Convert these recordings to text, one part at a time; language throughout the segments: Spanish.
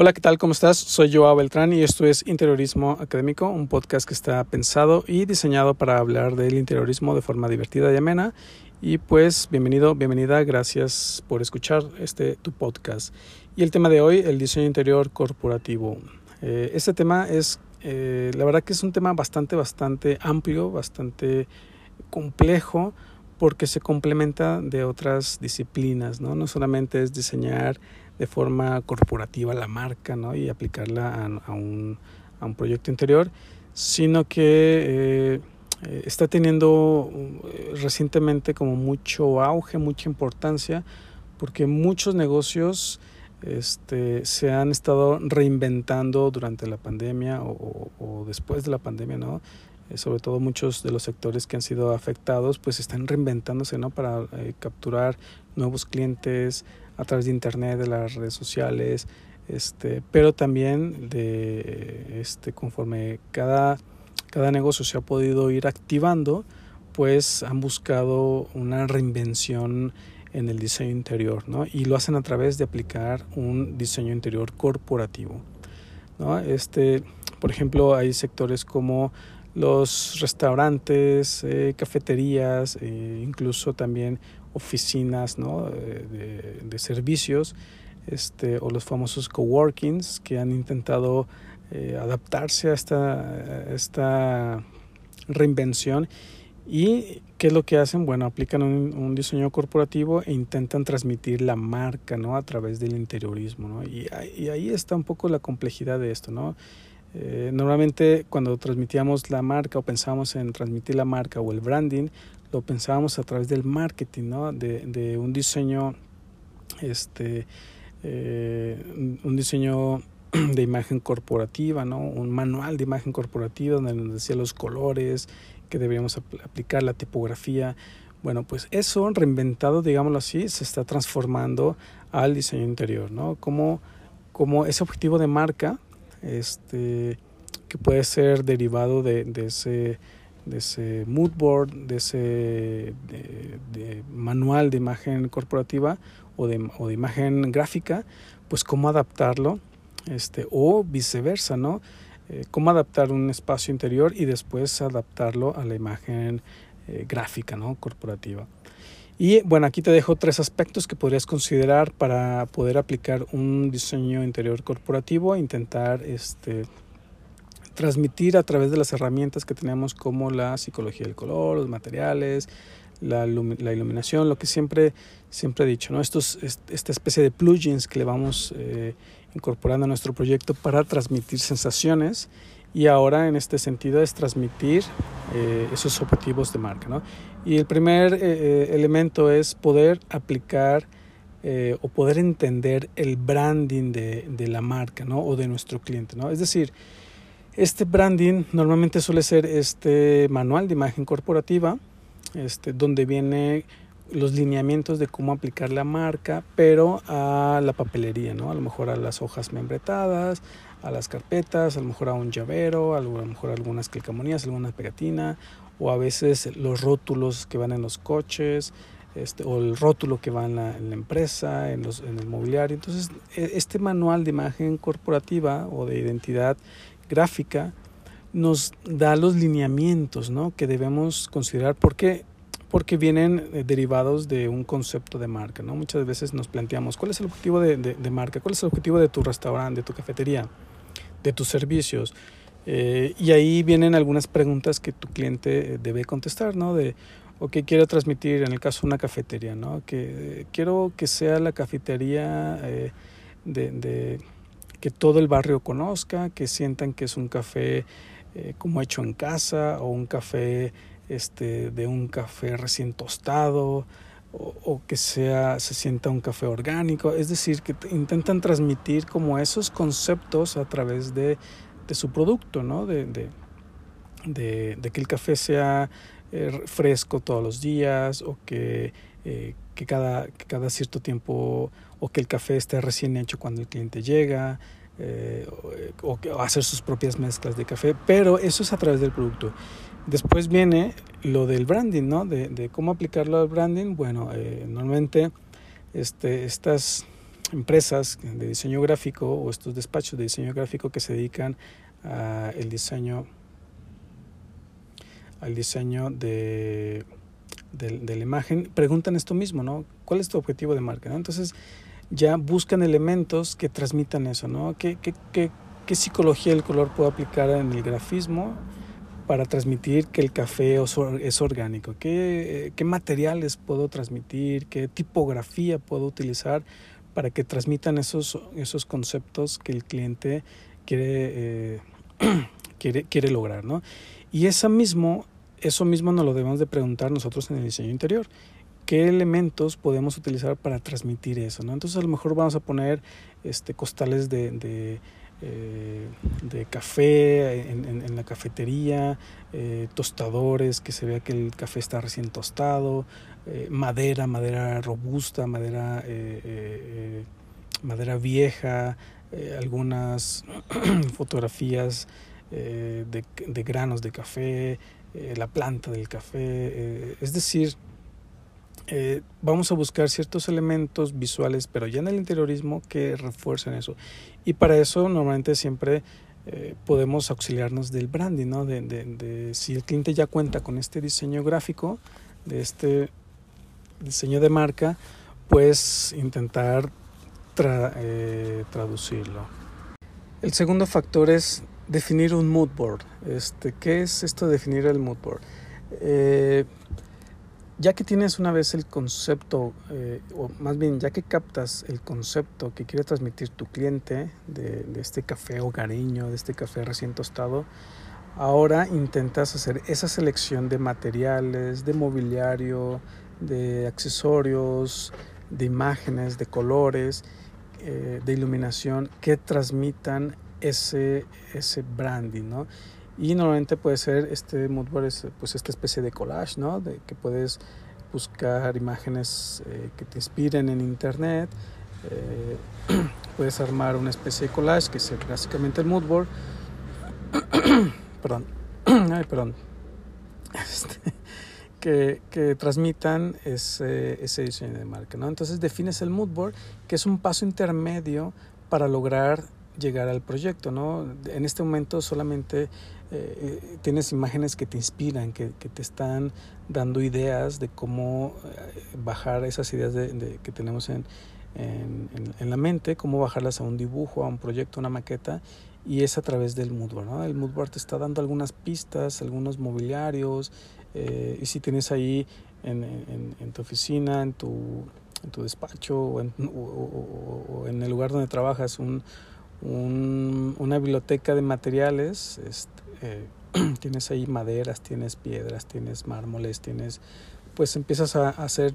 Hola, ¿qué tal? ¿Cómo estás? Soy Joao Beltrán y esto es Interiorismo Académico, un podcast que está pensado y diseñado para hablar del interiorismo de forma divertida y amena. Y pues bienvenido, bienvenida, gracias por escuchar este tu podcast. Y el tema de hoy, el diseño interior corporativo. Eh, este tema es, eh, la verdad que es un tema bastante, bastante amplio, bastante complejo porque se complementa de otras disciplinas, ¿no? No solamente es diseñar de forma corporativa la marca ¿no? y aplicarla a, un, a un, proyecto interior, sino que eh, está teniendo eh, recientemente como mucho auge, mucha importancia, porque muchos negocios este, se han estado reinventando durante la pandemia o, después de la pandemia, ¿no? Eh, sobre todo muchos de los sectores que han sido afectados, pues están reinventándose, ¿no? Para capturar nuevos clientes, a través de internet, de las redes sociales, este, pero también de este, conforme cada, cada negocio se ha podido ir activando, pues han buscado una reinvención en el diseño interior, ¿no? Y lo hacen a través de aplicar un diseño interior corporativo, ¿no? Este, por ejemplo, hay sectores como los restaurantes, eh, cafeterías, eh, incluso también oficinas ¿no? de, de, servicios este, o los famosos coworkings que han intentado eh, adaptarse a esta, esta reinvención y qué es lo que hacen bueno aplican un, diseño corporativo e intentan transmitir la marca no a través del interiorismo ¿no? y, y ahí está un poco la complejidad de esto no eh, normalmente cuando transmitíamos la marca o pensábamos en transmitir la marca o el branding, lo pensábamos a través del marketing, ¿no? de, de un diseño, este, eh, un diseño de imagen corporativa, ¿no? un manual de imagen corporativa donde nos decía los colores que deberíamos aplicar, la tipografía. Bueno, pues eso reinventado, digámoslo así, se está transformando al diseño interior, ¿no? Como, como ese objetivo de marca este, que puede ser derivado de, de ese, de ese mood board, de ese de, manual de imagen corporativa o de, o de imagen gráfica, pues cómo adaptarlo este, o viceversa, ¿no? Eh, cómo adaptar un espacio interior y después adaptarlo a la imagen eh, gráfica, ¿no? Corporativa. Y bueno, aquí te dejo tres aspectos que podrías considerar para poder aplicar un diseño interior corporativo, intentar este, transmitir a través de las herramientas que tenemos como la psicología del color, los materiales, la, iluminación, lo que siempre, siempre he dicho, ¿no? Estos, esta especie de plugins que le vamos eh, incorporando a nuestro proyecto para transmitir sensaciones y ahora en este sentido es transmitir eh, esos objetivos de marca. ¿no? Y el primer eh, elemento es poder aplicar o poder entender el branding de, de, la marca ¿no? o de nuestro cliente. ¿no? Es decir, este branding normalmente suele ser este manual de imagen corporativa, este, donde viene los lineamientos de cómo aplicar la marca, pero a la papelería, ¿no? A lo mejor a las hojas membretadas, a las carpetas, a lo mejor a un llavero, a lo mejor algunas calcamonías, alguna pegatina, o a veces los rótulos que van en los coches, este, o el rótulo que va en la, en la empresa, en, los, en el mobiliario. Entonces, e, este manual de imagen corporativa o de identidad gráfica nos da los lineamientos ¿no? que debemos considerar porque porque vienen eh, derivados de un concepto de marca. ¿no? Muchas veces nos planteamos cuál es el objetivo de, de, marca, cuál es el objetivo de tu restaurante, de tu cafetería, de tus servicios. Eh, y ahí vienen algunas preguntas que tu cliente eh, debe contestar, ¿no? De, o que quiero transmitir, en el caso de una cafetería, ¿no? Que quiero que sea la cafetería de, de, que todo el barrio conozca, que sientan que es un café como hecho en casa o un café este, de un café recién tostado o, que sea, se sienta un café orgánico. Es decir, que intentan transmitir como esos conceptos a través de, de su producto, ¿no? De, de, que el café sea eh, fresco todos los días o que, eh, que, cada, cada cierto tiempo o que el café esté recién hecho cuando el cliente llega. Eh, o, o hacer sus propias mezclas de café, pero eso es a través del producto. Después viene lo del branding, ¿no? De, de cómo aplicarlo al branding. Bueno, normalmente este, estas, empresas de diseño gráfico o estos despachos de diseño gráfico que se dedican al diseño al diseño de, de, la imagen preguntan esto mismo, ¿no? ¿Cuál es tu objetivo de marca? Entonces ya buscan elementos que transmitan eso, ¿no? ¿Qué, qué, qué, qué psicología del color puedo aplicar en el grafismo para transmitir que el café es orgánico? ¿Qué, qué materiales puedo transmitir? ¿Qué tipografía puedo utilizar para que transmitan esos, esos conceptos que el cliente quiere, eh, quiere, quiere lograr? ¿no? Y esa mismo, eso mismo nos lo debemos de preguntar nosotros en el diseño interior qué elementos podemos utilizar para transmitir eso. ¿no? Entonces a lo mejor vamos a poner este, costales de, de, eh, café en, la cafetería, eh, tostadores, que se vea que el café está recién tostado, eh, madera, madera robusta, madera, madera vieja, algunas fotografías de, de, granos de café, la planta del café, es decir, eh, vamos a buscar ciertos elementos visuales, pero ya en el interiorismo que refuercen eso. Y para eso normalmente siempre eh, podemos auxiliarnos del branding, ¿no? De, de, si el cliente ya cuenta con este diseño gráfico, de este diseño de marca, pues intentar eh, traducirlo. El segundo factor es definir un mood board. Este, ¿Qué es esto de definir el mood board? ya que tienes una vez el concepto, eh, o más bien ya que captas el concepto que quiere transmitir tu cliente de, este café hogareño, de este café recién tostado, ahora intentas hacer esa selección de materiales, de mobiliario, de accesorios, de imágenes, de colores, eh, de iluminación que transmitan ese, ese branding, ¿no? Y normalmente puede ser este moodboard, es pues esta especie de collage, ¿no? De que puedes buscar imágenes eh, que te inspiren en internet. Eh, puedes armar una especie de collage que es básicamente el moodboard. perdón. Ay, perdón. Este, que, que, transmitan ese, ese diseño de marca, ¿no? Entonces defines el moodboard, que es un paso intermedio para lograr llegar al proyecto, ¿no? En este momento solamente eh, tienes imágenes que te inspiran, que, te están dando ideas de cómo eh, bajar esas ideas de, que tenemos en, en, la mente, cómo bajarlas a un dibujo, a un proyecto, a una maqueta, y es a través del moodboard. ¿no? El moodboard te está dando algunas pistas, algunos mobiliarios, eh, y si tienes ahí en, tu oficina, en tu, en tu despacho o en el lugar donde trabajas un un, una biblioteca de materiales. Este, eh, tienes ahí maderas, tienes piedras, tienes mármoles, tienes, pues empiezas a, hacer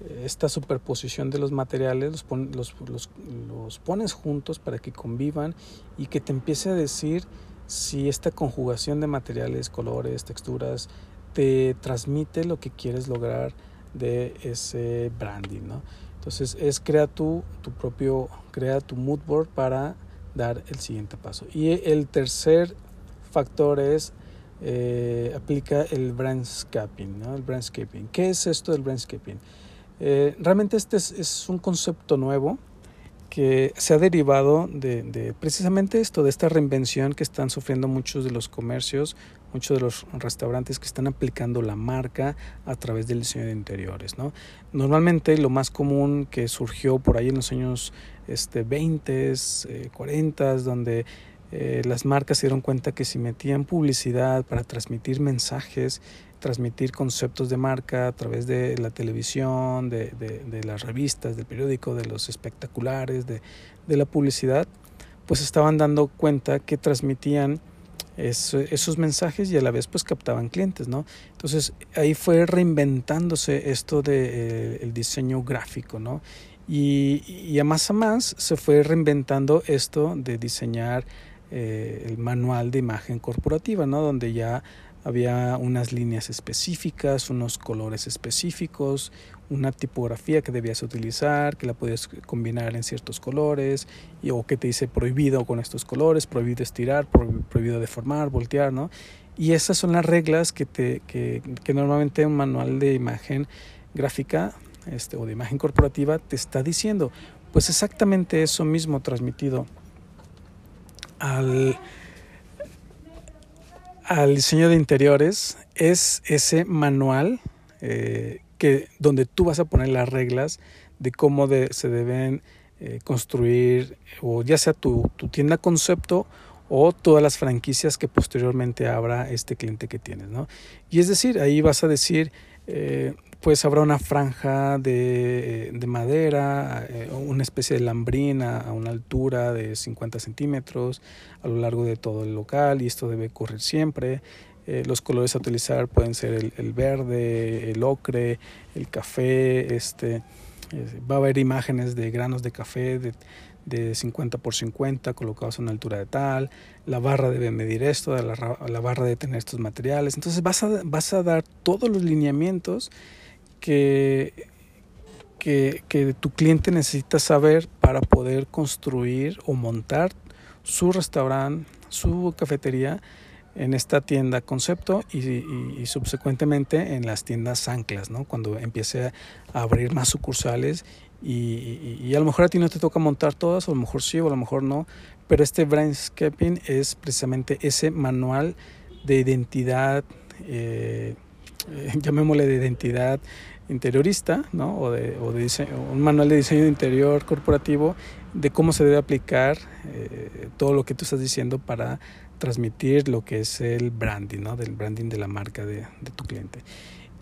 eh, esta superposición de los materiales, los, los, los, los, pones juntos para que convivan y que te empiece a decir si esta conjugación de materiales, colores, texturas, te transmite lo que quieres lograr de ese branding, ¿no? Entonces es crea tu, tu propio, crea tu mood board para dar el siguiente paso. Y el tercer factor es eh, aplica el brandscaping, ¿no? El brandscaping. ¿Qué es esto del brandscaping? Eh, realmente este es, un concepto nuevo que se ha derivado de, de, precisamente esto, de esta reinvención que están sufriendo muchos de los comercios, muchos de los restaurantes que están aplicando la marca a través del diseño de interiores. ¿no? Normalmente lo más común que surgió por ahí en los años este, 20, 40, eh, donde eh, las marcas se dieron cuenta que si metían publicidad para transmitir mensajes, transmitir conceptos de marca a través de la televisión, de, las revistas, del periódico, de los espectaculares, de la publicidad, pues estaban dando cuenta que transmitían esos mensajes y a la vez pues captaban clientes, ¿no? Entonces ahí fue reinventándose esto del de, eh, diseño gráfico, ¿no? Y, y, a más a más se fue reinventando esto de diseñar eh, el manual de imagen corporativa, ¿no? Donde ya había unas líneas específicas, unos colores específicos, una tipografía que debías utilizar, que la podías combinar en ciertos colores, o que te dice prohibido con estos colores, prohibido estirar, prohibido deformar, voltear, ¿no? Y esas son las reglas que, te, que, que normalmente un manual de imagen gráfica este, o de imagen corporativa te está diciendo. pues exactamente eso mismo transmitido al, al diseño de interiores es ese manual eh, que, donde tú vas a poner las reglas de cómo se deben eh, construir o ya sea tu, tu, tienda concepto o todas las franquicias que posteriormente abra este cliente que tienes. ¿no? Y es decir, ahí vas a decir, eh, pues habrá una franja de, madera, eh, una especie de lambrina a una altura de 50 centímetros a lo largo de todo el local y esto debe ocurrir siempre. Eh, los colores a utilizar pueden ser el, verde, el ocre, el café, este, eh, va a haber imágenes de granos de café de, de 50 por 50 colocados a una altura de tal, la barra debe medir esto, la, barra debe tener estos materiales, entonces vas a, vas a dar todos los lineamientos que, que, tu cliente necesita saber para poder construir o montar su restaurante, su cafetería en esta tienda concepto y, subsecuentemente en las tiendas anclas, ¿no? cuando empiece a abrir más sucursales y, a lo mejor a ti no te toca montar todas, o a lo mejor sí, o a lo mejor no, pero este brainscaping es precisamente ese manual de identidad, eh, llamémosle de identidad interiorista, ¿no? o, de, o de un manual de diseño de interior corporativo de cómo se debe aplicar eh, todo lo que tú estás diciendo para transmitir lo que es el branding, ¿no? del branding de la marca de tu cliente.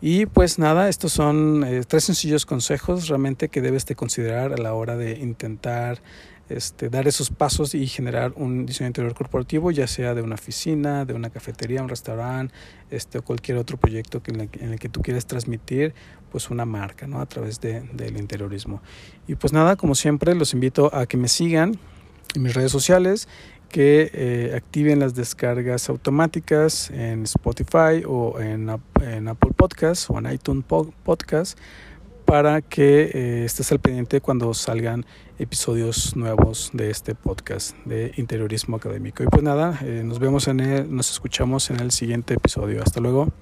Y pues nada, estos son eh, tres sencillos consejos realmente que debes de considerar a la hora de intentar este, dar esos pasos y generar un diseño interior corporativo, ya sea de una oficina, de una cafetería, un restaurante, este, o cualquier otro proyecto que en, el, que tú quieres transmitir pues una marca ¿no? a través de, del interiorismo. Y pues nada, como siempre, los invito a que me sigan en mis redes sociales, que eh, activen las descargas automáticas en Spotify o en, en Apple Podcasts o en iTunes Podcast para que eh, estés al pendiente cuando salgan episodios nuevos de este podcast de interiorismo académico. Y pues nada, eh, nos vemos en el, nos escuchamos en el siguiente episodio. Hasta luego.